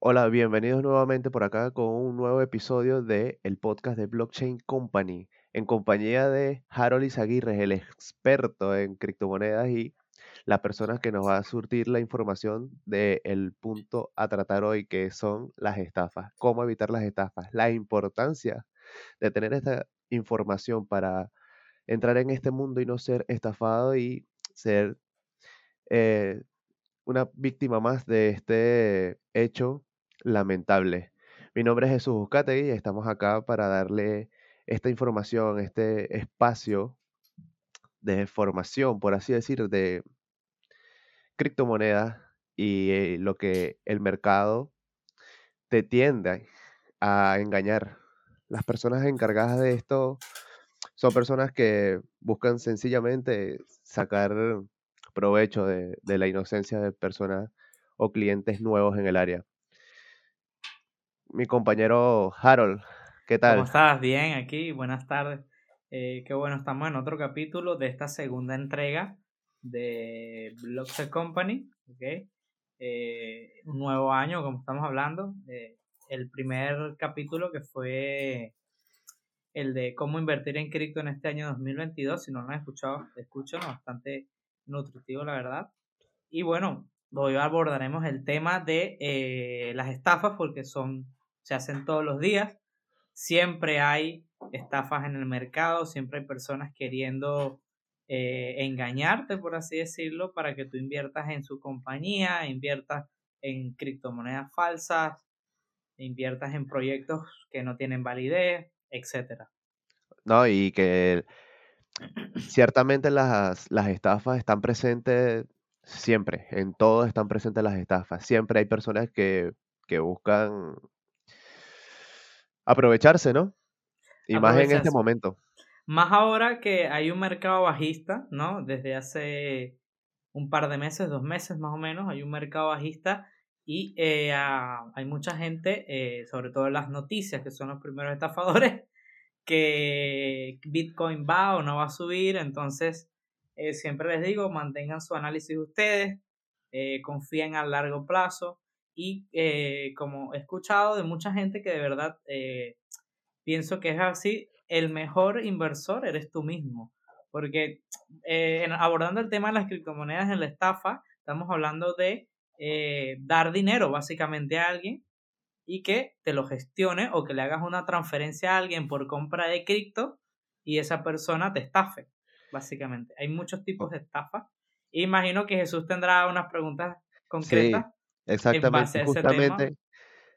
Hola, bienvenidos nuevamente por acá con un nuevo episodio de el podcast de Blockchain Company, en compañía de Harold Izaguirre, el experto en criptomonedas y la persona que nos va a surtir la información del punto a tratar hoy, que son las estafas, cómo evitar las estafas, la importancia de tener esta información para entrar en este mundo y no ser estafado y ser eh, una víctima más de este hecho lamentable. Mi nombre es Jesús Buscategui y estamos acá para darle esta información, este espacio de formación, por así decir, de criptomonedas y eh, lo que el mercado te tiende a engañar. Las personas encargadas de esto son personas que buscan sencillamente sacar provecho de, de la inocencia de personas o clientes nuevos en el área. Mi compañero Harold, ¿qué tal? ¿Cómo estás? Bien, aquí, buenas tardes. Eh, qué bueno, estamos en otro capítulo de esta segunda entrega de Blockchain Company, ¿ok? Eh, un nuevo año, como estamos hablando. Eh, el primer capítulo que fue el de cómo invertir en cripto en este año 2022. Si no lo han escuchado, escúchenlo, bastante nutritivo, la verdad. Y bueno, hoy abordaremos el tema de las estafas porque son, se hacen todos los días. Siempre hay estafas en el mercado, siempre hay personas queriendo eh, engañarte, por así decirlo, para que tú inviertas en su compañía, inviertas en criptomonedas falsas, inviertas en proyectos que no tienen validez, etcétera. No, y que ciertamente las, las estafas están presentes siempre, en todo están presentes las estafas. Siempre hay personas que, que buscan aprovecharse, ¿no? Y más en este momento. Más ahora que hay un mercado bajista, ¿no? Desde hace un par de meses, dos meses más o menos, hay un mercado bajista y eh, hay mucha gente, eh, sobre todo en las noticias, que son los primeros estafadores, que Bitcoin va o no va a subir. Entonces, eh, siempre les digo, mantengan su análisis ustedes, confíen a largo plazo. Y como he escuchado de mucha gente que de verdad pienso que es así, el mejor inversor eres tú mismo. Porque eh, abordando el tema de las criptomonedas en la estafa, estamos hablando de eh, dar dinero básicamente a alguien y que te lo gestione o que le hagas una transferencia a alguien por compra de cripto y esa persona te estafe, básicamente. Hay muchos tipos de estafa. Imagino que Jesús tendrá unas preguntas concretas. Sí, exactamente. Justamente,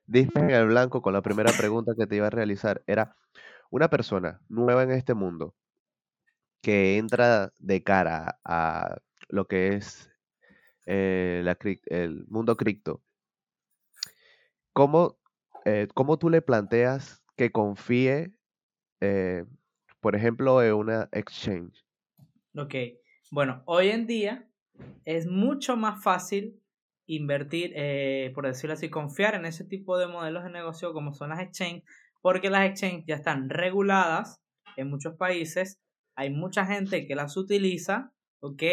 diste en el blanco con la primera pregunta que te iba a realizar. Era, una persona nueva en este mundo que entra de cara a lo que es eh, el mundo cripto, ¿cómo, eh, ¿cómo, tú le planteas que confíe, eh, por ejemplo, en una exchange? Ok, bueno, hoy en día es mucho más fácil invertir, por decirlo así, confiar en ese tipo de modelos de negocio como son las exchanges, porque las exchanges ya están reguladas en muchos países, hay mucha gente que las utiliza, ¿ok?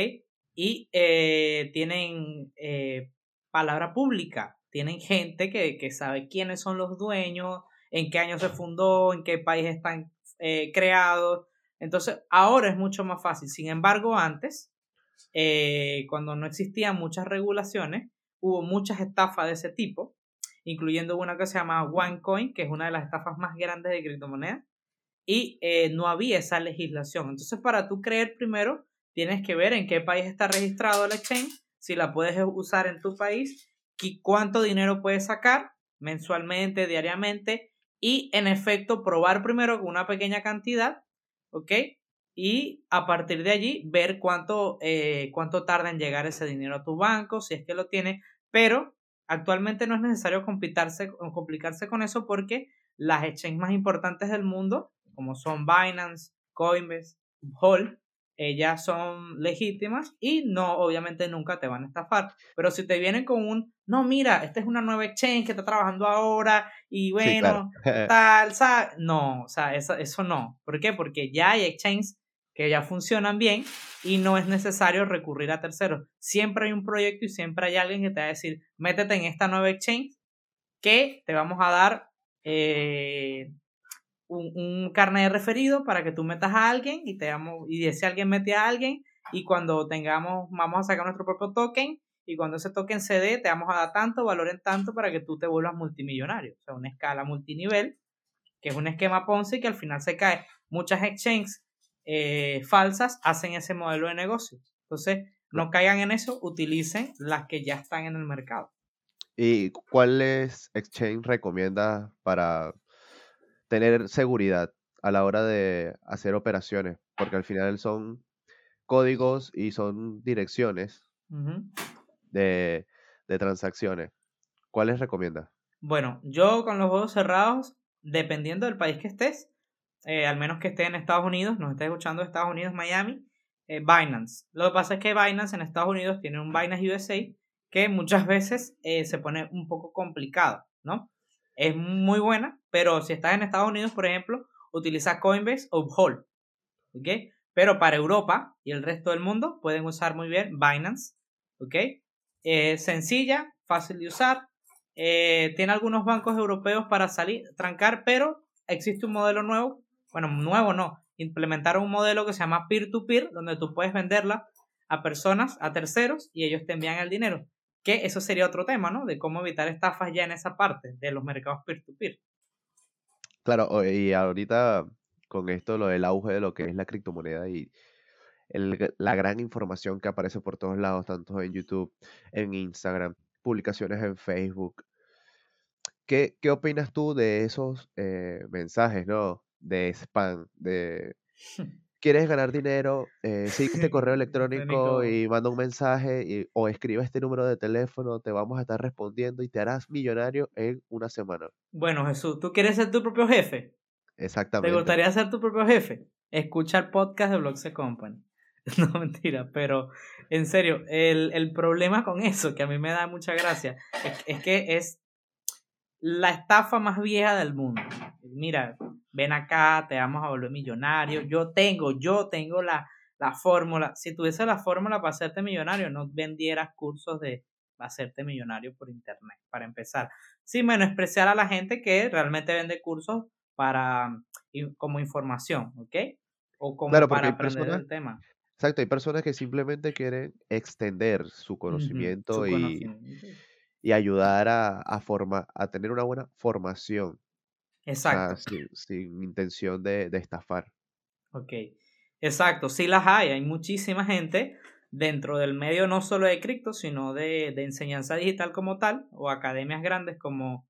Y eh, tienen eh, palabra pública, tienen gente que, que, sabe quiénes son los dueños, en qué año se fundó, en qué país están eh, creados. Entonces, ahora es mucho más fácil. Sin embargo, antes, cuando no existían muchas regulaciones, hubo muchas estafas de ese tipo incluyendo una que se llama OneCoin, que es una de las estafas más grandes de criptomonedas, y eh, no había esa legislación. Entonces, para tú creer primero, tienes que ver en qué país está registrado la exchange, si la puedes usar en tu país, cuánto dinero puedes sacar mensualmente, diariamente, y en efecto probar primero con una pequeña cantidad, ¿ok? Y a partir de allí ver cuánto, eh, cuánto tarda en llegar ese dinero a tu banco, si es que lo tiene, pero Actualmente no es necesario complicarse, complicarse con eso porque las exchanges más importantes del mundo, como son Binance, Coinbase, Hall, ellas son legítimas y no, obviamente nunca te van a estafar. Pero si te vienen con un, no, mira, esta es una nueva exchange que está trabajando ahora y bueno, tal, No, o sea, eso, eso no. ¿Por qué? Porque ya hay exchanges que ya funcionan bien y no es necesario recurrir a terceros. Siempre hay un proyecto y siempre hay alguien que te va a decir, métete en esta nueva exchange que te vamos a dar eh, un, carnet de referido para que tú metas a alguien y, te damos, y ese alguien mete a alguien y cuando tengamos, vamos a sacar nuestro propio token y cuando ese token se dé, te vamos a dar tanto, valor en tanto para que tú te vuelvas multimillonario. O sea, una escala multinivel, que es un esquema Ponzi que al final se cae. Muchas exchanges eh, falsas hacen ese modelo de negocio. Entonces, no caigan en eso, utilicen las que ya están en el mercado. ¿Y cuáles exchange recomiendas para tener seguridad a la hora de hacer operaciones? Porque al final son códigos y son direcciones de, transacciones. ¿Cuáles recomiendas? Bueno, yo con los juegos cerrados, dependiendo del país que estés, eh, al menos que esté en Estados Unidos, nos estés escuchando Estados Unidos, Miami, eh, Binance. Lo que pasa es que Binance en Estados Unidos tiene un Binance USA que muchas veces eh, se pone un poco complicado, ¿no? Es muy buena, pero si estás en Estados Unidos, por ejemplo, utiliza Coinbase o Uphold. Pero para Europa y el resto del mundo pueden usar muy bien Binance, ¿ok? sencilla, fácil de usar, tiene algunos bancos europeos para salir, trancar, pero existe un modelo nuevo, bueno, nuevo no, implementaron un modelo que se llama peer-to-peer, donde tú puedes venderla a personas, a terceros, y ellos te envían el dinero. Que eso sería otro tema, ¿no? De cómo evitar estafas ya en esa parte de los mercados peer-to-peer. Claro, y ahorita con esto, lo del auge de lo que es la criptomoneda y la gran información que aparece por todos lados, tanto en YouTube, en Instagram, publicaciones en Facebook. ¿Qué, qué opinas tú de esos eh, mensajes, no? De spam, de quieres ganar dinero, eh, sigue este correo electrónico y manda un mensaje y, o escribe este número de teléfono, te vamos a estar respondiendo y te harás millonario en una semana. Bueno, Jesús, ¿tú quieres ser tu propio jefe? Exactamente. ¿Te gustaría ser tu propio jefe? Escucha el podcast de Blogs Company. No, mentira, pero en serio, el, el, problema con eso, que a mí me da mucha gracia, es, es, que es la estafa más vieja del mundo. Mira, ven acá, te vamos a volver millonario. Yo tengo, yo tengo la, la fórmula. Si tuviese la fórmula para hacerte millonario, no vendieras cursos de hacerte millonario por internet, para empezar. Sin menospreciar a la gente que realmente vende cursos para como información, ¿ok? O como para aprender el tema. Exacto, hay personas que simplemente quieren extender su conocimiento, y, y, ayudar a, a, a tener una buena formación. Exacto. sin, intención de, de, estafar. Ok, exacto, sí las hay, hay muchísima gente dentro del medio no solo de cripto, sino de, de enseñanza digital como tal, o academias grandes como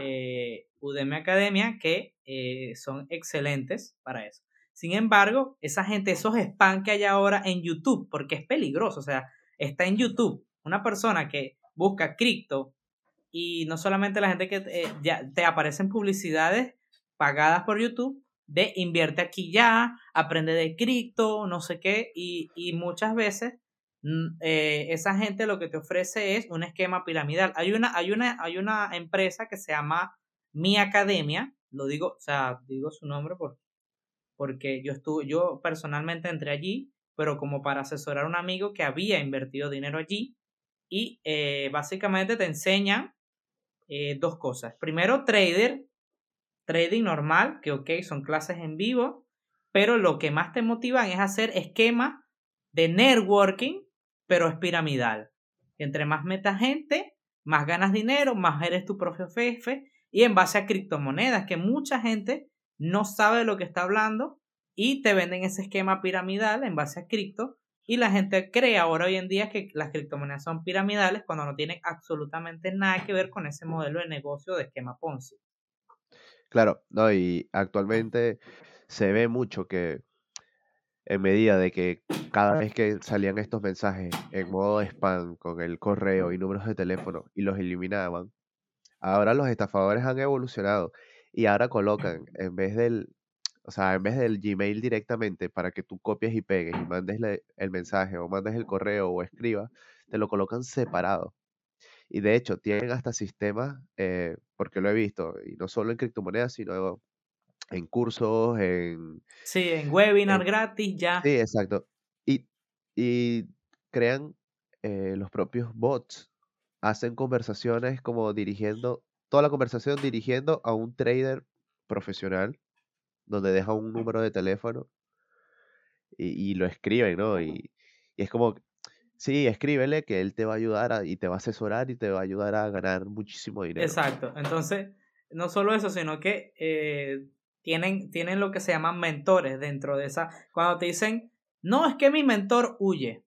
eh, Udemy Academia, que eh, son excelentes para eso. Sin embargo, esa gente, esos spam que hay ahora en YouTube, porque es peligroso, o sea, está en YouTube una persona que busca cripto y no solamente la gente que eh, ya te aparecen publicidades pagadas por YouTube de invierte aquí ya, aprende de cripto, no sé qué, y, y muchas veces mm, eh, esa gente lo que te ofrece es un esquema piramidal. Hay una, hay una, hay una empresa que se llama Mi Academia, lo digo, o sea, digo su nombre por, porque yo estuve, yo personalmente entré allí, pero como para asesorar a un amigo que había invertido dinero allí y eh, básicamente te enseña eh, dos cosas. Primero, trader, trading normal, que ok, son clases en vivo, pero lo que más te motivan es hacer esquemas de networking, pero es piramidal. Entre más metas gente, más ganas dinero, más eres tu propio jefe y en base a criptomonedas, que mucha gente no sabe de lo que está hablando y te venden ese esquema piramidal en base a cripto y la gente cree ahora hoy en día que las criptomonedas son piramidales cuando no tienen absolutamente nada que ver con ese modelo de negocio de esquema Ponzi. Claro, no, y actualmente se ve mucho que en medida de que cada vez que salían estos mensajes en modo spam con el correo y números de teléfono y los eliminaban, ahora los estafadores han evolucionado y ahora colocan, en vez del, o sea, en vez del Gmail directamente para que tú copies y pegues y mandes el mensaje o mandes el correo o escribas, te lo colocan separado. Y de hecho, tienen hasta sistemas, eh, porque lo he visto, y no solo en criptomonedas, sino en cursos, en... Sí, en webinar gratis ya. Sí, exacto. Y, y crean eh, los propios bots, hacen conversaciones como dirigiendo toda la conversación dirigiendo a un trader profesional, donde deja un número de teléfono y, lo escriben, ¿no? Y, y, es como, sí, escríbele que él te va a ayudar y te va a asesorar y te va a ayudar a ganar muchísimo dinero. Exacto. Entonces, no solo eso, sino que eh, tienen, tienen lo que se llaman mentores dentro de esa. Cuando te dicen, no, es que mi mentor huye.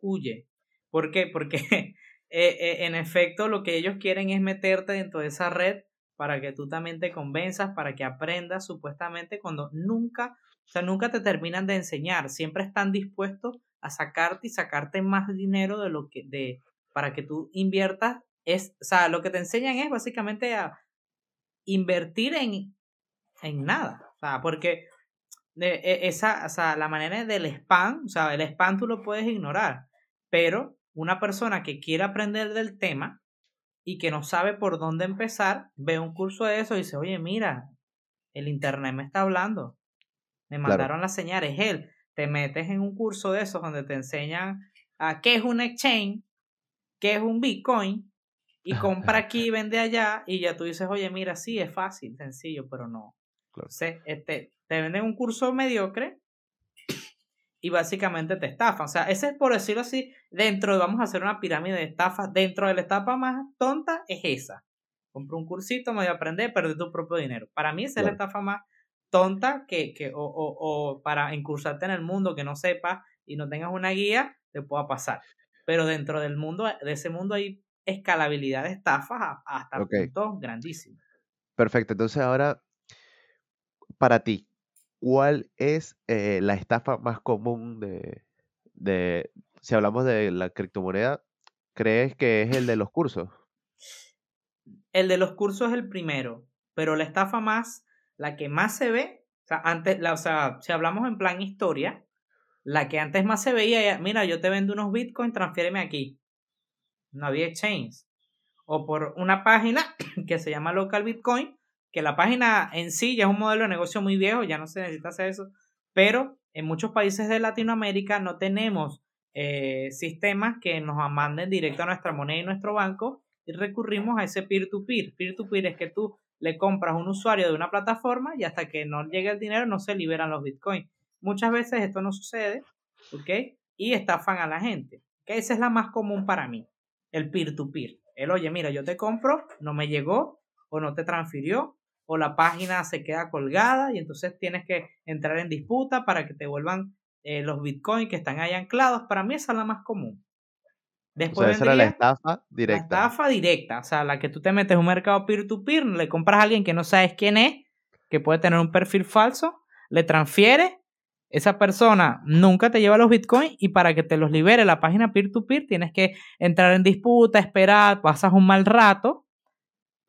Huye. ¿Por qué? Porque eh, eh, en efecto lo que ellos quieren es meterte dentro de esa red para que tú también te convenzas, para que aprendas supuestamente cuando nunca, o sea, nunca te terminan de enseñar, siempre están dispuestos a sacarte y sacarte más dinero de lo que, de, para que tú inviertas, es, o sea, lo que te enseñan es básicamente a invertir en, en nada, o sea, porque de, e, esa, o sea, la manera del spam, o sea, el spam tú lo puedes ignorar, pero una persona que quiere aprender del tema, y que no sabe por dónde empezar, ve un curso de eso y dice, oye, mira, el Internet me está hablando. Me mandaron la señal, es él. Te metes en un curso de esos donde te enseñan a qué es un exchange, qué es un Bitcoin, y compra aquí y vende allá, y ya tú dices, oye, mira, sí, es fácil, sencillo, pero no. Entonces, este, te venden un curso mediocre y básicamente te estafan. O sea, ese es por decirlo así, dentro de, vamos a hacer una pirámide de estafas, dentro de la estafa más tonta es esa. Compra un cursito, me voy a aprender, perder tu propio dinero. Para mí esa es la estafa más tonta que, que o, o, o, para incursarte en el mundo que no sepas y no tengas una guía, te pueda pasar. Pero dentro del mundo, de ese mundo hay escalabilidad de estafas hasta puntos grandísimos. Perfecto, entonces ahora, para ti, ¿cuál es eh, la estafa más común de, de, si hablamos de la criptomoneda, crees que es el de los cursos? El de los cursos es el primero, pero la estafa más, la que más se ve, o sea, antes, la, si hablamos en plan historia, la que antes más se veía, mira, yo te vendo unos bitcoins, transfiéreme aquí. No había exchange. O por una página que se llama Local Bitcoin, que la página en sí ya es un modelo de negocio muy viejo, ya no se necesita hacer eso, pero en muchos países de Latinoamérica no tenemos eh, sistemas que nos manden directo a nuestra moneda y nuestro banco y recurrimos a ese peer-to-peer. Peer-to-peer es que tú le compras a un usuario de una plataforma y hasta que no llegue el dinero no se liberan los bitcoins. Muchas veces esto no sucede, ¿ok? Y estafan a la gente. ¿okay? Esa es la más común para mí, el peer-to-peer. -peer. El, oye, mira, yo te compro, no me llegó o no te transfirió o la página se queda colgada y entonces tienes que entrar en disputa para que te vuelvan eh, los bitcoins que están ahí anclados. Para mí esa es la más común. Después o esa era la estafa directa. La estafa directa, o sea, la que tú te metes en un mercado peer-to-peer, le compras a alguien que no sabes quién es, que puede tener un perfil falso, le transfieres, esa persona nunca te lleva los bitcoins y para que te los libere la página peer-to-peer tienes que entrar en disputa, esperar, pasas un mal rato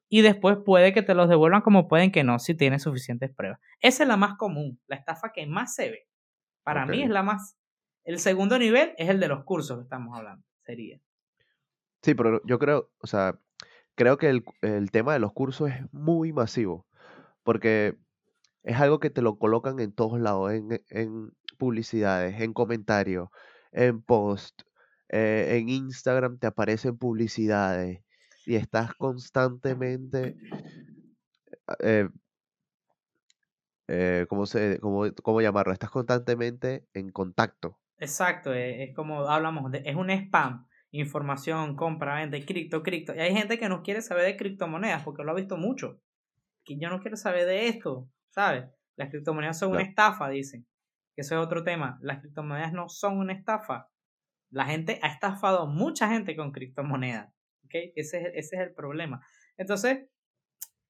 y después puede que te los devuelvan como pueden que no si tienes suficientes pruebas. Esa es la más común, la estafa que más se ve. Para mí es la más... El segundo nivel es el de los cursos que estamos hablando, sería. Sí, pero yo creo, o sea, creo que el, el tema de los cursos es muy masivo, porque es algo que te lo colocan en todos lados, en, en publicidades, en comentarios, en post, eh, en Instagram te aparecen publicidades y estás constantemente, eh, eh, ¿cómo, se, cómo, cómo, llamarlo? Estás constantemente en contacto. Exacto, e, es, como hablamos, de, es un spam, información, compra, venta, cripto, cripto. Y hay gente que no quiere saber de criptomonedas porque lo ha visto mucho. Que yo no quiero saber de esto, ¿sabes? Las criptomonedas son una estafa, dicen. Que eso es otro tema. Las criptomonedas no son una estafa. La gente ha estafado mucha gente con criptomonedas. Ese es, ese es el problema. Entonces,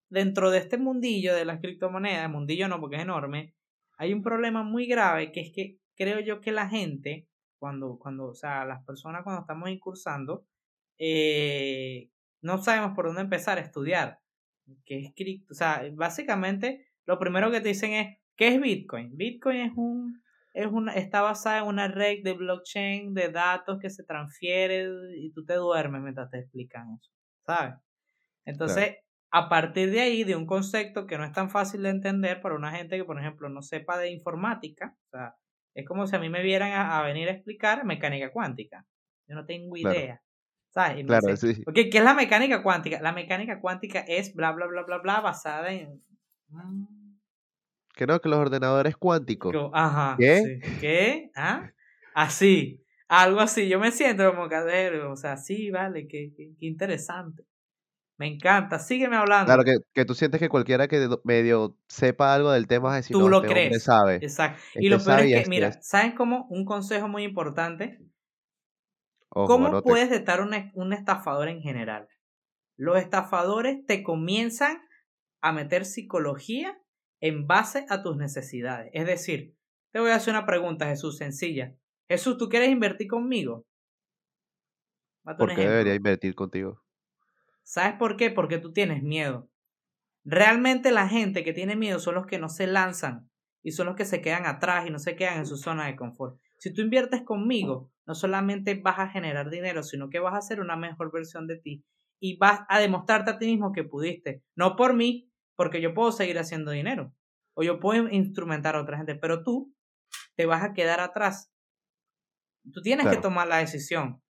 dentro de este mundillo de las criptomonedas, mundillo no porque es enorme, hay un problema muy grave que es que creo yo que la gente, cuando, cuando o sea, las personas cuando estamos incursando, eh, no sabemos por dónde empezar a estudiar. ¿Qué es cripto? O sea, básicamente lo primero que te dicen es, ¿qué es Bitcoin? Bitcoin es un es una, está basada en una red de blockchain de datos que se transfiere y tú te duermes mientras te explican eso, ¿sabes? Entonces, a partir de ahí, de un concepto que no es tan fácil de entender para una gente que, por ejemplo, no sepa de informática, o sea, es como si a mí me vieran a, venir a explicar mecánica cuántica. Yo no tengo idea. ¿Sabes? claro, sí. Porque, ¿qué es la mecánica cuántica? La mecánica cuántica es bla, bla, bla, bla, bla, basada en... Mm. Que no, que los ordenadores cuánticos. Ajá. ¿Qué? ¿Qué? ¿Ah? Así. Algo así. Yo me siento como cadero. O sea, sí, vale, qué, qué, interesante. Me encanta. Sígueme hablando. Claro, que, que, tú sientes que cualquiera que medio sepa algo del tema es decir, tú lo este crees. Sabe. Exacto. y lo peor es que, mira, ¿saben cómo? Un consejo muy importante ¿Cómo puedes detectar un, estafador en general? Los estafadores te comienzan a meter psicología en base a tus necesidades. Es decir, te voy a hacer una pregunta, Jesús, sencilla. Jesús, ¿tú quieres invertir conmigo? ¿Por qué debería invertir contigo? ¿Sabes por qué? Porque tú tienes miedo. Realmente la gente que tiene miedo son los que no se lanzan y son los que se quedan atrás y no se quedan en su zona de confort. Si tú inviertes conmigo, no solamente vas a generar dinero, sino que vas a hacer una mejor versión de ti y vas a demostrarte a ti mismo que pudiste. No por mí, porque yo puedo seguir haciendo dinero o yo puedo instrumentar a otra gente, pero tú te vas a quedar atrás. Tú tienes que tomar la decisión.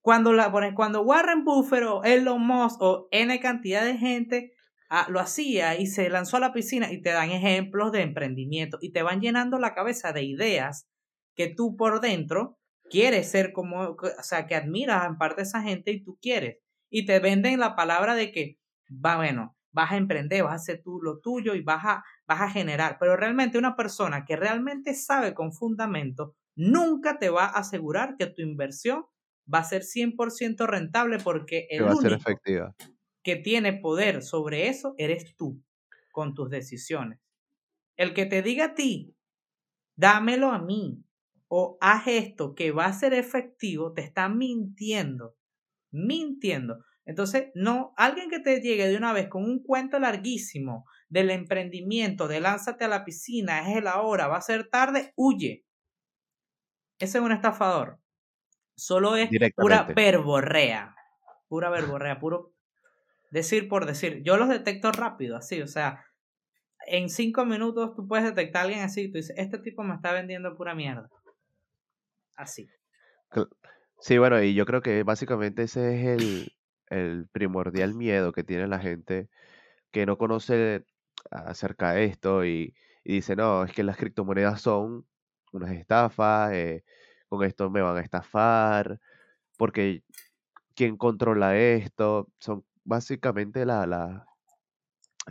Cuando, la, cuando Warren Buffett o Elon Musk o N cantidad de gente ah, lo hacía y se lanzó a la piscina y te dan ejemplos de emprendimiento y te van llenando la cabeza de ideas que tú por dentro quieres ser como, o sea, que admiras en parte a esa gente y tú quieres. Y te venden la palabra de que, va, bueno, vas a emprender, vas a hacer tú lo tuyo y vas a, vas a generar. Pero realmente una persona que realmente sabe con fundamento nunca te va a asegurar que tu inversión va a ser 100% rentable porque el va a ser efectiva. que tiene poder sobre eso eres tú con tus decisiones. El que te diga a ti, dámelo a mí, o haz esto que va a ser efectivo, te está mintiendo. Mintiendo. Entonces, no, alguien que te llegue de una vez con un cuento larguísimo del emprendimiento, de lánzate a la piscina, es la hora, va a ser tarde, huye. Ese es un estafador. Solo es pura verborrea. Pura verborrea, puro decir por decir. Yo los detecto rápido, así, o sea, en cinco minutos tú puedes detectar a alguien así, tú dices, este tipo me está vendiendo pura mierda así. Sí, bueno, y yo creo que básicamente ese es el, el primordial miedo que tiene la gente que no conoce acerca de esto y, dice, no, es que las criptomonedas son unas estafas, eh, con esto me van a estafar, porque ¿quién controla esto? Son básicamente la, la,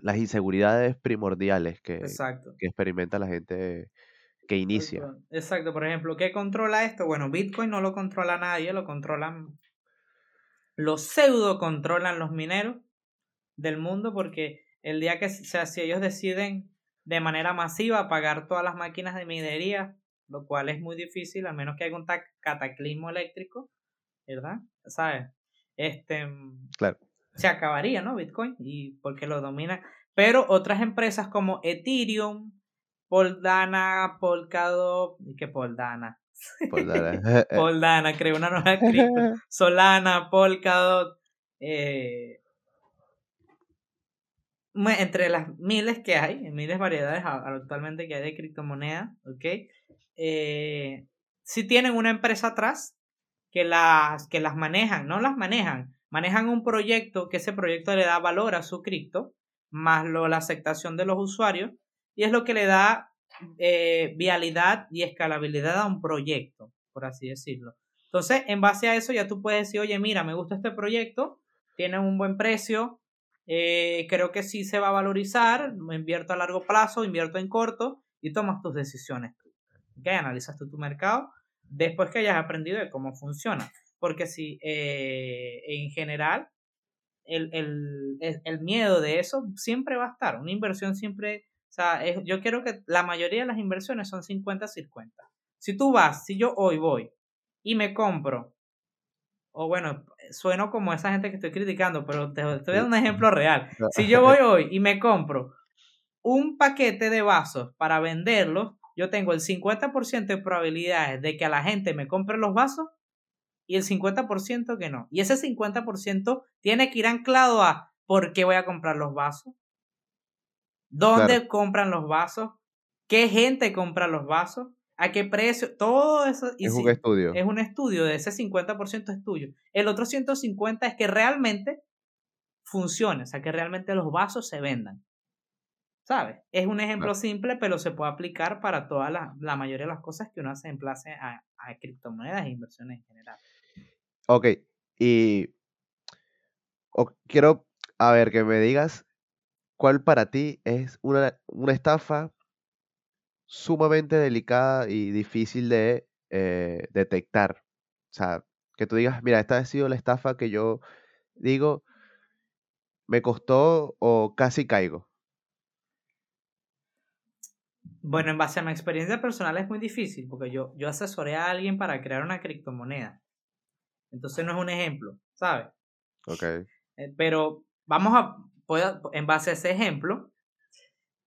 las inseguridades primordiales que, que experimenta la gente que inicia. Exacto, por ejemplo, ¿qué controla esto? Bueno, Bitcoin no lo controla nadie, lo controlan los pseudo controlan los mineros del mundo porque el día que, sea, si ellos deciden de manera masiva pagar todas las máquinas de minería, lo cual es muy difícil, a menos que haya un cataclismo eléctrico, ¿verdad? ¿Sabes? Este, claro. Se acabaría, ¿no? Bitcoin, y porque lo domina. Pero otras empresas como Ethereum, Poldana, Polkadot, ¿y qué Poldana? Poldana. Poldana, creo una nueva cripto. Solana, Polkadot, eh, entre las miles que hay, miles variedades actualmente que hay de criptomonedas, ¿ok? Eh, si tienen una empresa atrás que las, que las manejan, no las manejan, manejan un proyecto que ese proyecto le da valor a su cripto, más lo, la aceptación de los usuarios, y es lo que le da eh, vialidad y escalabilidad a un proyecto, por así decirlo. Entonces, en base a eso ya tú puedes decir, oye, mira, me gusta este proyecto, tiene un buen precio, eh, creo que sí se va a valorizar, invierto a largo plazo, invierto en corto y tomas tus decisiones. ¿Ok? Analizas tú tu mercado después que hayas aprendido de cómo funciona. Porque si eh, en general el, el, el, miedo de eso siempre va a estar. Una inversión siempre o sea, yo quiero que la mayoría de las inversiones son 50-50. Si tú vas, si yo hoy voy y me compro, o bueno, sueno como esa gente que estoy criticando, pero te, estoy dando un ejemplo real. Si yo voy hoy y me compro un paquete de vasos para venderlos, yo tengo el 50% de probabilidades de que a la gente me compre los vasos y el 50% que no. Y ese 50% tiene que ir anclado a por qué voy a comprar los vasos, ¿Dónde compran los vasos? ¿Qué gente compra los vasos? a qué precio, todo eso. es un estudio. Es un estudio, de ese 50% es tuyo. El otro 150 es que realmente funcione, o sea, que realmente los vasos se vendan. ¿Sabes? Es un ejemplo simple, pero se puede aplicar para toda la, la, mayoría de las cosas que uno hace en place a, a criptomonedas e inversiones en general. Ok, y quiero, a ver, que me digas cuál para ti es una, una estafa sumamente delicada y difícil de eh, detectar. O sea, que tú digas, mira, esta ha sido la estafa que yo digo, me costó o casi caigo. Bueno, en base a mi experiencia personal es muy difícil porque yo, yo asesoré a alguien para crear una criptomoneda. Entonces no es un ejemplo, ¿sabes? Ok. Eh, pero vamos a, en base a ese ejemplo,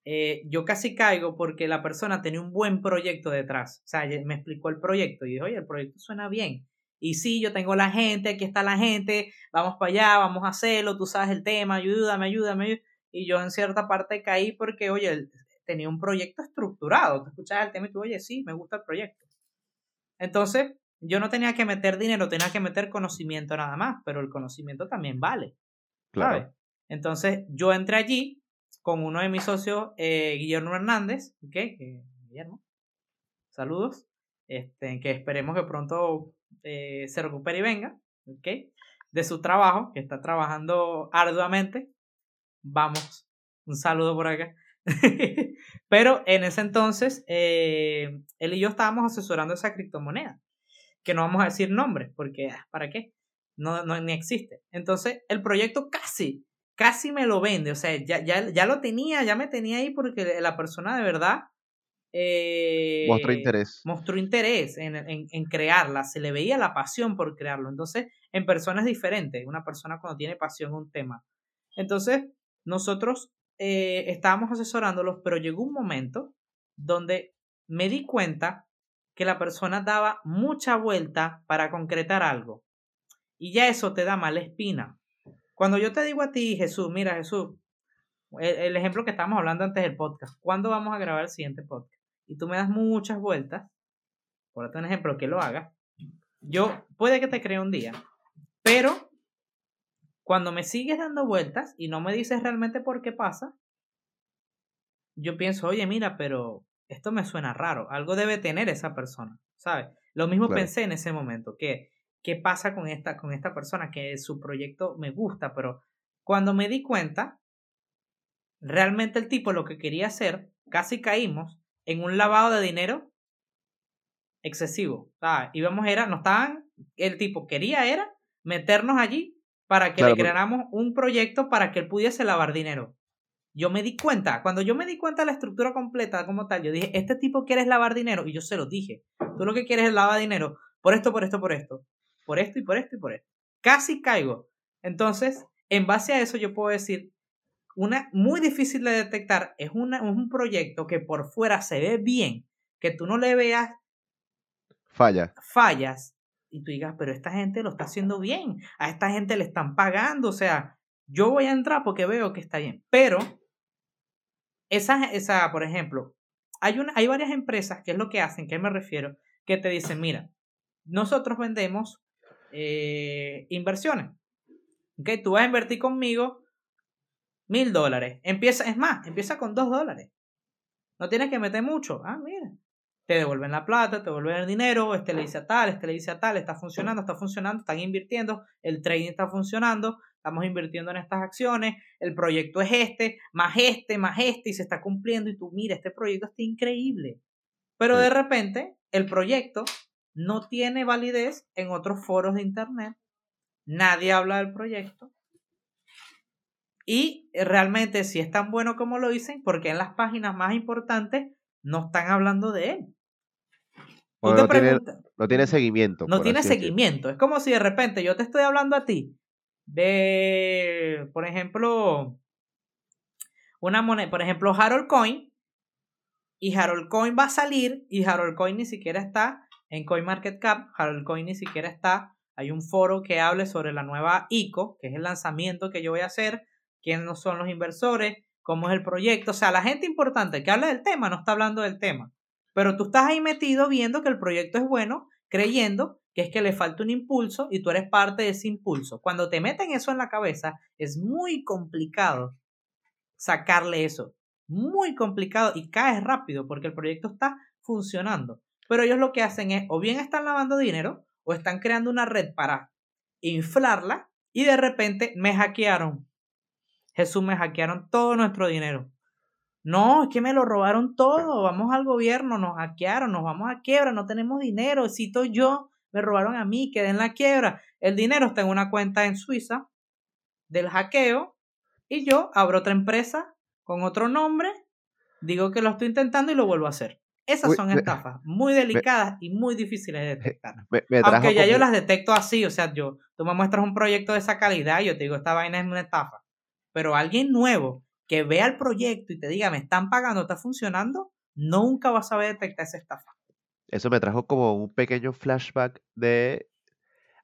eh, yo casi caigo porque la persona tenía un buen proyecto detrás. O sea, me explicó el proyecto y dije, oye, el proyecto suena bien. Y sí, yo tengo la gente, aquí está la gente, vamos para allá, vamos a hacerlo, tú sabes el tema, ayúdame, ayúdame. ayúdame. Y yo en cierta parte caí porque, oye, tenía un proyecto estructurado. Tú escuchas el tema y tú, oye, sí, me gusta el proyecto. Entonces, yo no tenía que meter dinero, tenía que meter conocimiento nada más, pero el conocimiento también vale. Claro. Entonces, yo entré allí con uno de mis socios, eh, Guillermo Hernández, ¿okay? Guillermo, saludos, este, que esperemos que pronto eh, se recupere y venga, ¿okay? de su trabajo, que está trabajando arduamente. Vamos, un saludo por acá. Pero en ese entonces, eh, él y yo estábamos asesorando esa criptomoneda, que no vamos a decir nombre, porque ah, ¿para qué? No, no ni existe. Entonces, el proyecto casi casi me lo vende, o sea, ya, ya, ya lo tenía, ya me tenía ahí porque la persona de verdad... Eh, mostró interés. Mostró interés en, en, en, crearla, se le veía la pasión por crearlo. Entonces, en personas diferentes, una persona cuando tiene pasión un tema. Entonces, nosotros eh, estábamos asesorándolos, pero llegó un momento donde me di cuenta que la persona daba mucha vuelta para concretar algo. Y ya eso te da mala espina. Cuando yo te digo a ti, Jesús, mira, Jesús, el, ejemplo que estábamos hablando antes del podcast, ¿cuándo vamos a grabar el siguiente podcast? Y tú me das muchas vueltas, por otro ejemplo, que lo haga, yo puede que te cree un día, pero cuando me sigues dando vueltas y no me dices realmente por qué pasa, yo pienso, oye, mira, pero esto me suena raro, algo debe tener esa persona, ¿sabes? Lo mismo pensé en ese momento, que qué pasa con esta, con esta persona, que su proyecto me gusta, pero cuando me di cuenta, realmente el tipo lo que quería hacer, casi caímos en un lavado de dinero excesivo. ¿sabes? Íbamos, era, no estaban, el tipo quería era meternos allí para que le creáramos un proyecto para que él pudiese lavar dinero. Yo me di cuenta, cuando yo me di cuenta de la estructura completa como tal, yo dije, este tipo quiere lavar dinero, y yo se lo dije, tú lo que quieres es lavar dinero, por esto, por esto, por esto por esto y por esto y por esto. Casi caigo. Entonces, en base a eso yo puedo decir, una muy difícil de detectar es, una, un proyecto que por fuera se ve bien, que tú no le veas Falla. fallas y tú digas, pero esta gente lo está haciendo bien, a esta gente le están pagando, o sea, yo voy a entrar porque veo que está bien, pero esa, esa por ejemplo, hay, una, hay varias empresas que es lo que hacen, ¿qué me refiero? Que te dicen, mira, nosotros vendemos eh, inversiones. ¿Okay? Tú vas a invertir conmigo mil dólares. Empieza, es más, empieza con dos dólares. No tienes que meter mucho. Ah, mira. Te devuelven la plata, te devuelven el dinero, este le dice a tal, este le dice a tal, está funcionando, está funcionando, están invirtiendo, el trading está funcionando, estamos invirtiendo en estas acciones, el proyecto es este, más este, más este, y se está cumpliendo, y tú, mira, este proyecto está increíble. Pero de repente, el proyecto no tiene validez en otros foros de Internet. Nadie habla del proyecto. Y realmente si es tan bueno como lo dicen, porque en las páginas más importantes no están hablando de él. no, tiene, no, tiene, seguimiento. No tiene seguimiento. Es como si de repente yo te estoy hablando a ti de, por ejemplo, una moneda, por ejemplo, Harold Coin, y Harold Coin va a salir y Harold Coin ni siquiera está en CoinMarketCap, Coin ni siquiera está. Hay un foro que hable sobre la nueva ICO, que es el lanzamiento que yo voy a hacer, quiénes son los inversores, cómo es el proyecto. O sea, la gente importante que habla del tema no está hablando del tema. Pero tú estás ahí metido viendo que el proyecto es bueno, creyendo que es que le falta un impulso y tú eres parte de ese impulso. Cuando te meten eso en la cabeza, es muy complicado sacarle eso. Muy complicado y caes rápido porque el proyecto está funcionando. Pero ellos lo que hacen es o bien están lavando dinero o están creando una red para inflarla y de repente me hackearon. Jesús, me hackearon todo nuestro dinero. No, es que me lo robaron todo. Vamos al gobierno, nos hackearon, nos vamos a quiebra, no tenemos dinero. Cito yo, me robaron a mí, quedé en la quiebra. El dinero está en una cuenta en Suiza del hackeo y yo abro otra empresa con otro nombre, digo que lo estoy intentando y lo vuelvo a hacer. Esas son estafas muy delicadas y muy difíciles de detectar. Aunque ya yo las detecto así, o sea, yo, tú me muestras un proyecto de esa calidad y yo te digo, esta vaina es una estafa. Pero alguien nuevo que vea el proyecto y te diga, me están pagando, está funcionando, nunca vas a saber detectar esa estafa. Eso me trajo como un pequeño flashback de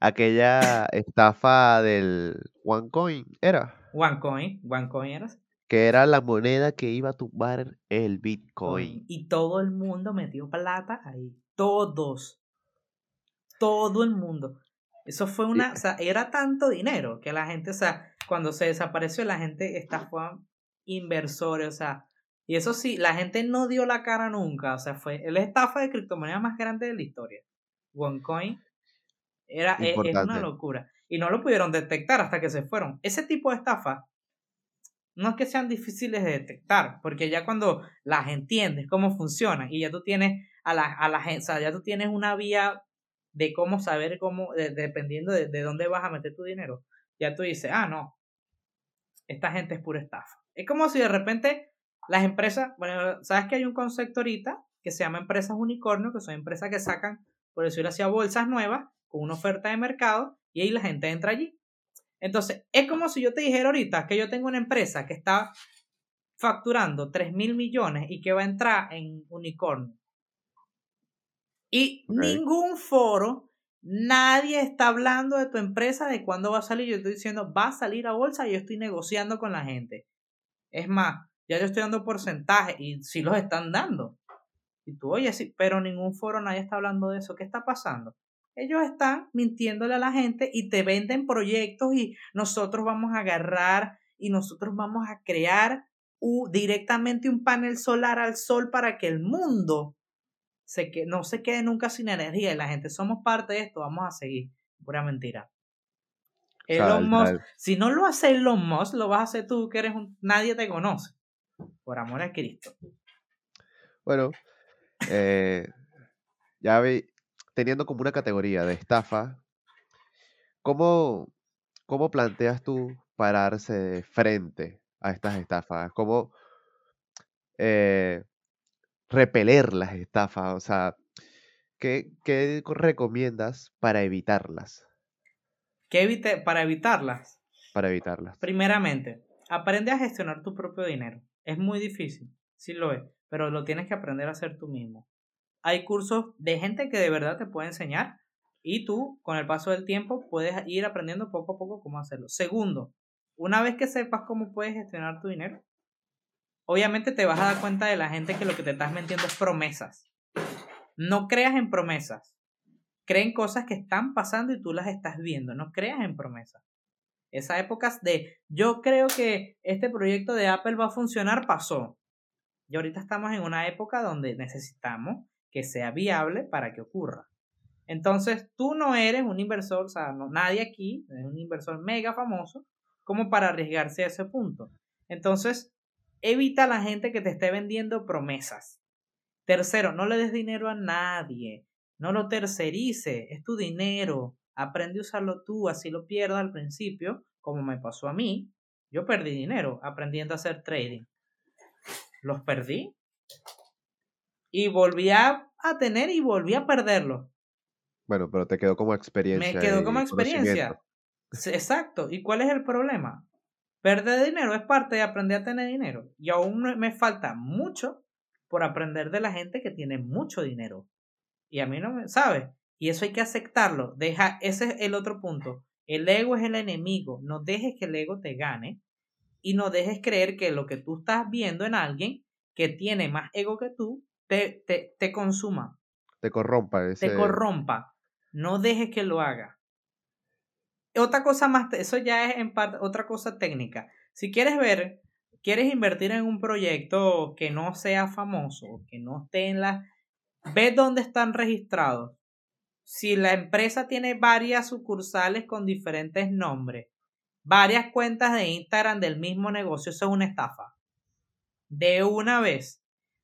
aquella estafa del OneCoin, ¿era? OneCoin, OneCoin era. Que era la moneda que iba a tumbar el Bitcoin. Y todo el mundo metió plata ahí. Todos. Todo el mundo. Eso fue una, o sea, era tanto dinero que la gente, o sea, cuando se desapareció la gente estafó inversores, o sea, y eso sí, la gente no dio la cara nunca, o sea, fue el estafa de criptomonedas más grande de la historia. OneCoin era e, es, una locura y no lo pudieron detectar hasta que se fueron. Ese tipo de estafa no es que sean difíciles de detectar, porque ya cuando las entiendes cómo funcionan y ya tú tienes a la, a la o sea, ya tú tienes una vía de cómo saber cómo, dependiendo de, de, dónde vas a meter tu dinero, ya tú dices, ah, no, esta gente es pura estafa. Es como si de repente las empresas, bueno, sabes que hay un concepto ahorita que se llama empresas unicornio, que son empresas que sacan, por decirlo así, bolsas nuevas con una oferta de mercado y ahí la gente entra allí. Entonces, es como si yo te dijera ahorita que yo tengo una empresa que está facturando 3 mil millones y que va a entrar en unicornio. Y ningún foro, nadie está hablando de tu empresa, de cuándo va a salir. Yo estoy diciendo, va a salir a bolsa y yo estoy negociando con la gente. Es más, ya yo estoy dando porcentaje y si los están dando. Y tú, oye, sí, pero ningún foro nadie está hablando de eso. ¿Qué está pasando? Ellos están mintiéndole a la gente y te venden proyectos y nosotros vamos a agarrar y nosotros vamos a crear directamente un panel solar al sol para que el mundo se que, no se quede nunca sin energía y la gente somos parte de esto, vamos a seguir. Pura mentira. Elon Musk, si no lo hace Elon Musk, lo vas a hacer tú, que eres un, nadie te conoce. Por amor a Cristo. Bueno, eh, ya ve, teniendo como una categoría de estafa, ¿cómo, cómo planteas tú pararse frente a estas estafas? ¿Cómo eh, repeler las estafas? O sea, ¿qué, qué recomiendas para evitarlas? ¿Qué evite para evitarlas? Para evitarlas. Primeramente, aprende a gestionar tu propio dinero. Es muy difícil, sí lo es, pero lo tienes que aprender a hacer tú mismo. Hay cursos de gente que de verdad te puede enseñar y tú, con el paso del tiempo, puedes ir aprendiendo poco a poco cómo hacerlo. Segundo, una vez que sepas cómo puedes gestionar tu dinero, obviamente te vas a dar cuenta de la gente que lo que te estás metiendo es promesas. No creas en promesas. Creen cosas que están pasando y tú las estás viendo. No creas en promesas. Esa época de yo creo que este proyecto de Apple va a funcionar pasó. Y ahorita estamos en una época donde necesitamos que sea viable para que ocurra. Entonces, tú no eres un inversor, o sea, no, nadie aquí es un inversor mega famoso como para arriesgarse a ese punto. Entonces, evita a la gente que te esté vendiendo promesas. Tercero, no le des dinero a nadie. No lo tercerice, es tu dinero. Aprende a usarlo tú, así lo pierdas al principio, como me pasó a mí. Yo perdí dinero aprendiendo a hacer trading. Los perdí y volví a, tener y volví a perderlo. Bueno, pero te quedó como experiencia. Me quedó como experiencia. Exacto. ¿Y cuál es el problema? Perder dinero es parte de aprender a tener dinero. Y aún me falta mucho por aprender de la gente que tiene mucho dinero. Y a mí no me, ¿sabes? Y eso hay que aceptarlo. Deja, ese es el otro punto. El ego es el enemigo. No dejes que el ego te gane y no dejes creer que lo que tú estás viendo en alguien que tiene más ego que tú te, te, te consuma, Te corrompa ese... te corrompa. No dejes que lo haga. Otra cosa más, eso ya es en parte otra cosa técnica. Si quieres ver, quieres invertir en un proyecto que no sea famoso, que no esté en la... Ve dónde están registrados. Si la empresa tiene varias sucursales con diferentes nombres, varias cuentas de Instagram del mismo negocio, eso es una estafa. De una vez.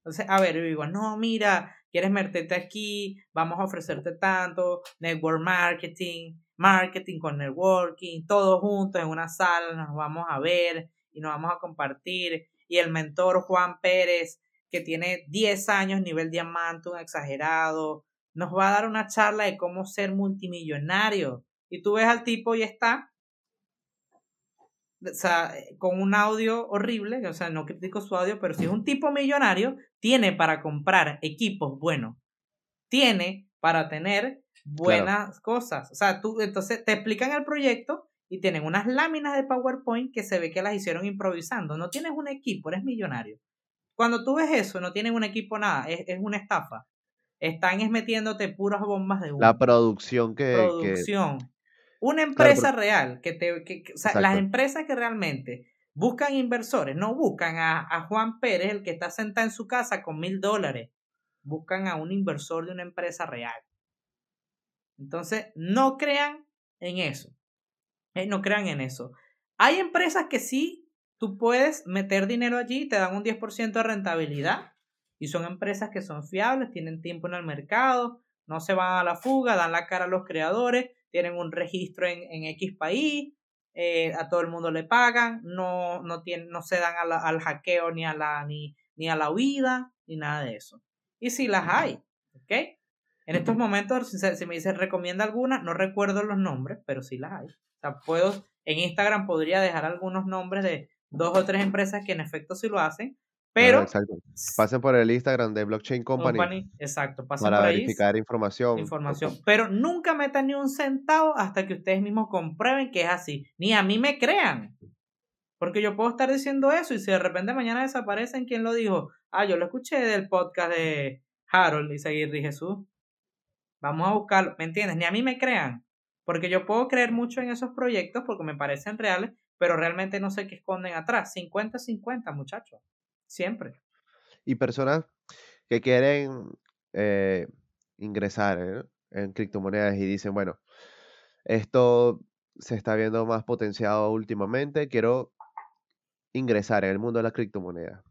Entonces, a ver, yo digo, no, mira, quieres meterte aquí, vamos a ofrecerte tanto, network marketing, marketing con networking, todos juntos en una sala, nos vamos a ver y nos vamos a compartir. Y el mentor Juan Pérez, que tiene 10 años, nivel diamante, un exagerado, nos va a dar una charla de cómo ser multimillonario. Y tú ves al tipo y está o sea, con un audio horrible, o sea, no critico su audio, pero si es un tipo millonario, tiene para comprar equipos buenos, tiene para tener buenas cosas. O sea, tú, entonces te explican el proyecto y tienen unas láminas de PowerPoint que se ve que las hicieron improvisando. No tienes un equipo, eres millonario. Cuando tú ves eso, no tienes un equipo nada, es, es una estafa. Están es metiéndote puras bombas de humo. La producción que... Producción. Una empresa real, que te, que, o sea, las empresas que realmente buscan inversores, no buscan a, a, Juan Pérez, el que está sentado en su casa con mil dólares, buscan a un inversor de una empresa real. Entonces, no crean en eso. Eh, no crean en eso. Hay empresas que sí, tú puedes meter dinero allí, te dan un 10% de rentabilidad y son empresas que son fiables, tienen tiempo en el mercado, no se van a la fuga, dan la cara a los creadores tienen un registro en, en X país, eh, a todo el mundo le pagan, no, no, tienen, no se dan al hackeo ni a, la, ni, ni a la huida, ni nada de eso. Y si las hay, ¿ok? En estos momentos, si, si me dice recomienda alguna, no recuerdo los nombres, pero sí las hay. O sea, puedo, en Instagram podría dejar algunos nombres de dos o tres empresas que en efecto sí lo hacen, pero. exacto. Pasen por el Instagram de Blockchain Company. exacto. Pasen para por verificar información. Información. Pero nunca metan ni un centavo hasta que ustedes mismos comprueben que es así. Ni a mí me crean. Porque yo puedo estar diciendo eso y si de repente mañana desaparecen, ¿quién lo dijo? Ah, yo lo escuché del podcast de Harold y Seguir Jesús. Vamos a buscarlo. ¿Me entiendes? Ni a mí me crean. Porque yo puedo creer mucho en esos proyectos porque me parecen reales, pero realmente no sé qué esconden atrás. 50-50, muchachos. Siempre. Y personas que quieren eh, ingresar ¿eh? en criptomonedas y dicen, bueno, esto se está viendo más potenciado últimamente, quiero ingresar en el mundo de la criptomoneda.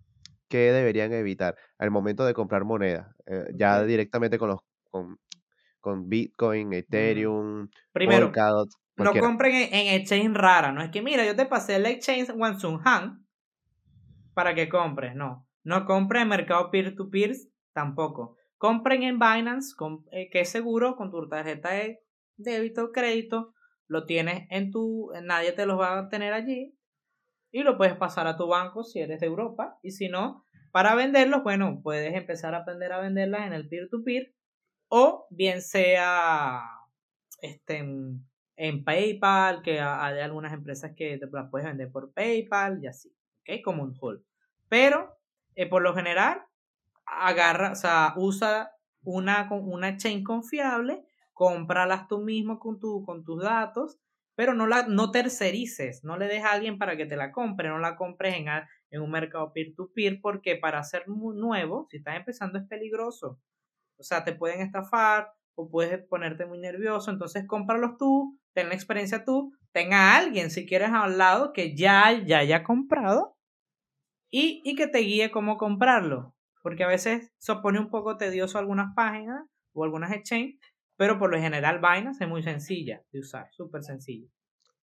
¿Qué deberían evitar al momento de comprar moneda? Eh, ya directamente con los con, con Bitcoin, Ethereum, Primero, no compren en, en, exchange rara, no es que mira, yo te pasé el exchange Wansung Han para que compres, no. No compren en mercado peer-to-peer tampoco. Compren en Binance, eh, que es seguro, con tu tarjeta de débito o crédito. Lo tienes en tu. Nadie te lo va a tener allí. Y lo puedes pasar a tu banco si eres de Europa. Y si no, para venderlos, bueno, puedes empezar a aprender a venderlas en el peer-to-peer. o bien sea este, en, PayPal, que hay algunas empresas que te las puedes vender por PayPal y así. Como un hold. Pero, eh, por lo general, agarra, o sea, usa una, una chain confiable, cómpralas tú mismo con, tu, con tus datos, pero no la no tercerices, no le dejes a alguien para que te la compre, no la compres en, en un mercado peer-to-peer, porque para ser nuevo, si estás empezando, es peligroso. O sea, te pueden estafar o puedes ponerte muy nervioso, entonces cómpralos tú, ten la experiencia tú, tenga a alguien si quieres al lado que ya, ya haya comprado y, y que te guíe cómo comprarlo. Porque a veces se pone un poco tedioso algunas páginas o algunas exchanges, pero por lo general Binance es muy sencilla de usar, súper sencilla.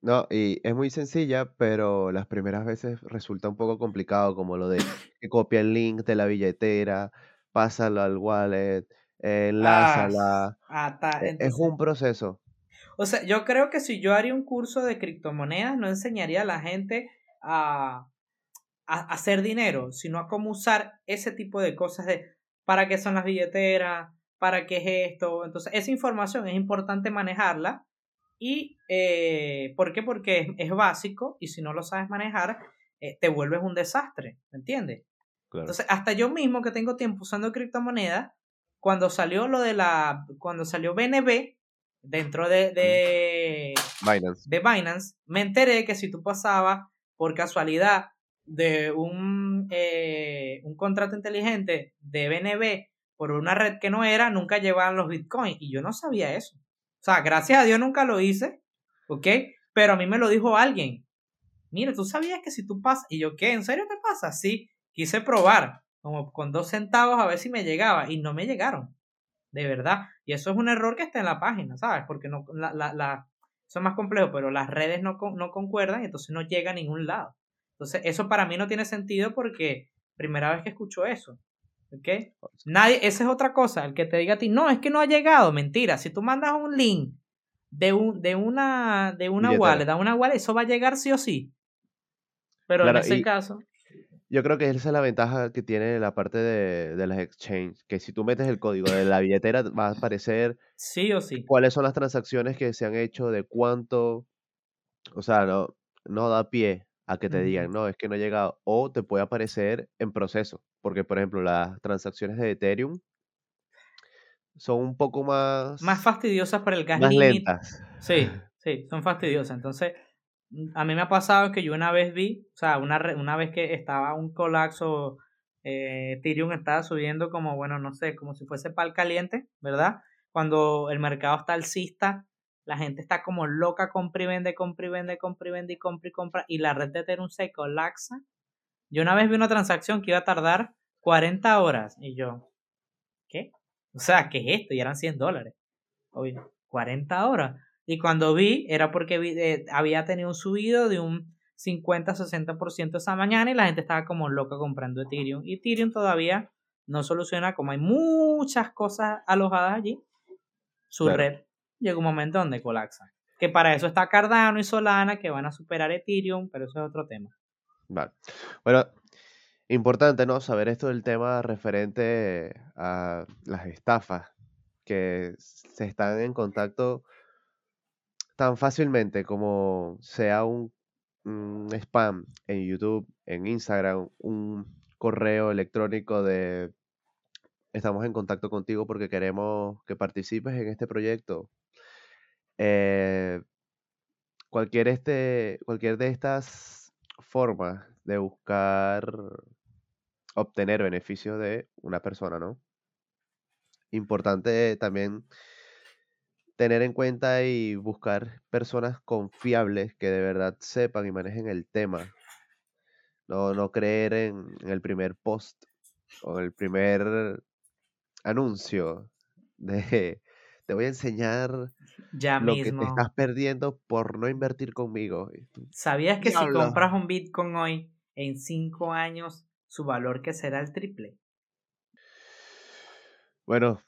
No, y es muy sencilla, pero las primeras veces resulta un poco complicado, como lo de que copia el link de la billetera, pásalo al wallet, enlázala. Ah, ah, e, es un proceso. O sea, yo creo que si yo haría un curso de criptomonedas, no enseñaría a la gente a, a hacer dinero, sino a cómo usar ese tipo de cosas de para qué son las billeteras, para qué es esto. Entonces, esa información es importante manejarla. ¿Y eh, por qué? Porque es, básico y si no lo sabes manejar, eh, te vuelves un desastre, ¿me entiendes? Entonces, hasta yo mismo que tengo tiempo usando criptomonedas, cuando salió lo de la, cuando salió BNB, dentro de, de, Binance. de Binance, me enteré que si tú pasabas por casualidad de un, eh, un contrato inteligente de BNB por una red que no era, nunca llevaban los bitcoins. Y yo no sabía eso. O sea, gracias a Dios nunca lo hice, ¿ok? Pero a mí me lo dijo alguien. Mira, tú sabías que si tú pasas, y yo, ¿qué? ¿En serio te pasa? Sí, quise probar, como con dos centavos a ver si me llegaba, y no me llegaron, de verdad. Y eso es un error que está en la página, ¿sabes? Porque no, la, la, la es más complejo, pero las redes no, no concuerdan y entonces no llega a ningún lado. Entonces, eso para mí no tiene sentido porque primera vez que escucho eso. ¿Ok? Nadie, esa es otra cosa, el que te diga a ti, no, es que no ha llegado, mentira. Si tú mandas un link de, un, de una, de una wallet a una wallet, eso va a llegar sí o sí. Pero en ese caso. Yo creo que esa es la ventaja que tiene la parte de, de las exchanges, que si tú metes el código de la billetera va a aparecer sí o sí. cuáles son las transacciones que se han hecho, de cuánto, o sea, no, no da pie a que te digan, no, es que no ha llegado, o te puede aparecer en proceso, porque por ejemplo las transacciones de Ethereum son un poco más... Más fastidiosas para el gas Más lentas. Sí, sí, son fastidiosas. Entonces, mm, a mí me ha pasado que yo una vez vi, o sea, una, una vez que estaba un colapso, eh, Ethereum estaba subiendo como, bueno, no sé, como si fuese pal caliente, ¿verdad? Cuando el mercado está alcista, la gente está como loca, compra y vende, compra y vende, compra y vende, y compra y compra, y la red de Ethereum se colapsa. Yo una vez vi una transacción que iba a tardar 40 horas, y yo, ¿qué? O sea, ¿qué es esto? Y eran 100 dólares. Oye, 40 horas. Y cuando vi, era porque eh, había tenido un subido de un 50-60% esa mañana y la gente estaba como loca comprando Ethereum. Y Ethereum todavía no soluciona, como hay muchas cosas alojadas allí, su red llega un momento donde colapsa. Que para eso está Cardano y Solana que van a superar Ethereum, pero eso es otro tema. Vale. Bueno, Importante, ¿no? Saber esto del tema referente a las estafas que se están en contacto tan fácilmente como sea un, spam en YouTube, en Instagram, un correo electrónico de estamos en contacto contigo porque queremos que participes en este proyecto. Eh, cualquier, este, cualquier de estas formas de buscar obtener beneficio de una persona, ¿no? Importante también tener en cuenta y buscar personas confiables que de verdad sepan y manejen el tema. No, no creer en, el primer post o el primer anuncio de te voy a enseñar ya lo que te estás perdiendo por no invertir conmigo. ¿Sabías que si compras un Bitcoin hoy, en cinco años su valor que será el triple. Bueno,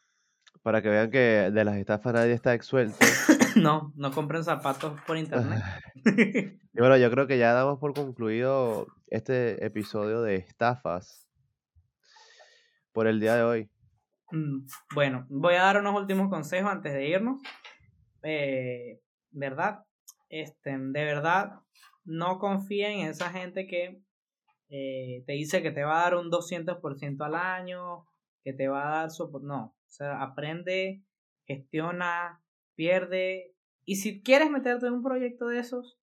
para que vean que de las estafas nadie está exuelto. no, no compren zapatos por internet. y bueno, yo creo que ya damos por concluido este episodio de estafas por el día de hoy. Mm, bueno, voy a dar unos últimos consejos antes de irnos. Eh, ¿Verdad? Este, de verdad, no confíen en esa gente que eh, te dice que te va a dar un 200% al año, que te va a dar soporte. No, o sea, aprende, gestiona, pierde. Y si quieres meterte en un proyecto de esos,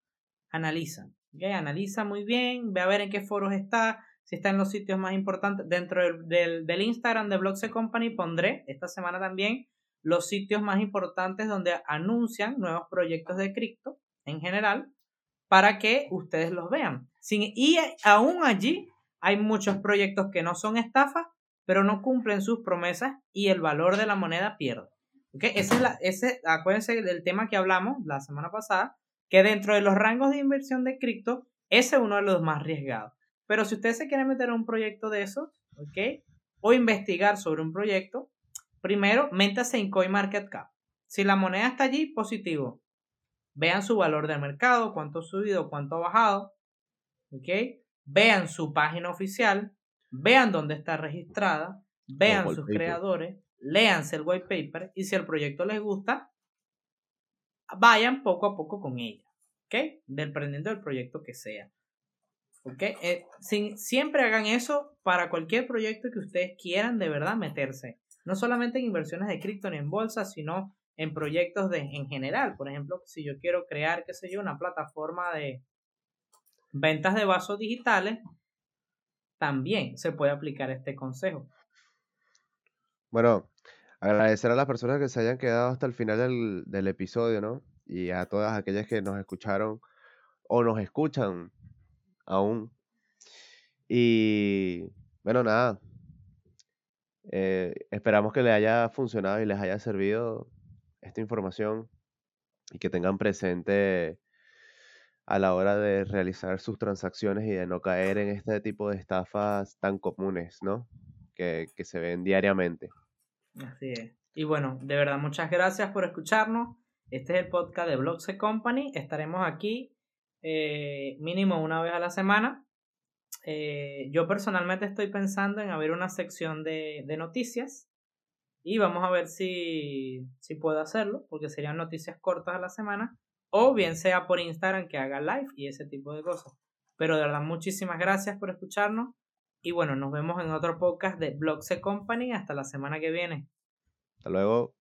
analiza. Analiza muy bien, ve a ver en qué foros está, si está en los sitios más importantes. Dentro del, del, Instagram de Blockse Company pondré esta semana también los sitios más importantes donde anuncian nuevos proyectos de cripto en general para que ustedes los vean. y aún allí hay muchos proyectos que no son estafas, pero no cumplen sus promesas y el valor de la moneda pierde. ¿Okay? Ese es la, ese, acuérdense del tema que hablamos la semana pasada, que dentro de los rangos de inversión de cripto, ese es uno de los más arriesgados. Pero si ustedes se quieren meter en un proyecto de esos, ¿ok? O investigar sobre un proyecto, primero, métase en CoinMarketCap. Si la moneda está allí, positivo. Vean su valor de mercado, cuánto ha subido, cuánto ha bajado. ¿Ok? Vean su página oficial, vean dónde está registrada, vean sus creadores, léanse el white paper y si el proyecto les gusta, vayan poco a poco con ella. ¿Ok? Dependiendo del proyecto que sea. ¿Ok? Eh, sin, siempre hagan eso para cualquier proyecto que ustedes quieran de verdad meterse. No solamente en inversiones de cripto ni en bolsa, sino en proyectos de, en general. Por ejemplo, si yo quiero crear, qué sé yo, una plataforma de ventas de vasos digitales, también se puede aplicar este consejo. Bueno, agradecer a las personas que se hayan quedado hasta el final del, del episodio, ¿no? Y a todas aquellas que nos escucharon o nos escuchan aún. Y bueno, nada. Eh, esperamos que les haya funcionado y les haya servido esta información y que tengan presente a la hora de realizar sus transacciones y de no caer en este tipo de estafas tan comunes, ¿no? Que, se ven diariamente. Así es. Y bueno, de verdad, muchas gracias por escucharnos. Este es el podcast de Blockse Company. Estaremos aquí eh, mínimo una vez a la semana. Eh, yo personalmente estoy pensando en abrir una sección de, noticias y vamos a ver si, si puedo hacerlo, porque serían noticias cortas a la semana o bien sea por Instagram que haga live y ese tipo de cosas. Pero de verdad, muchísimas gracias por escucharnos. Y bueno, nos vemos en otro podcast de Blogse Company. Hasta la semana que viene. Hasta luego.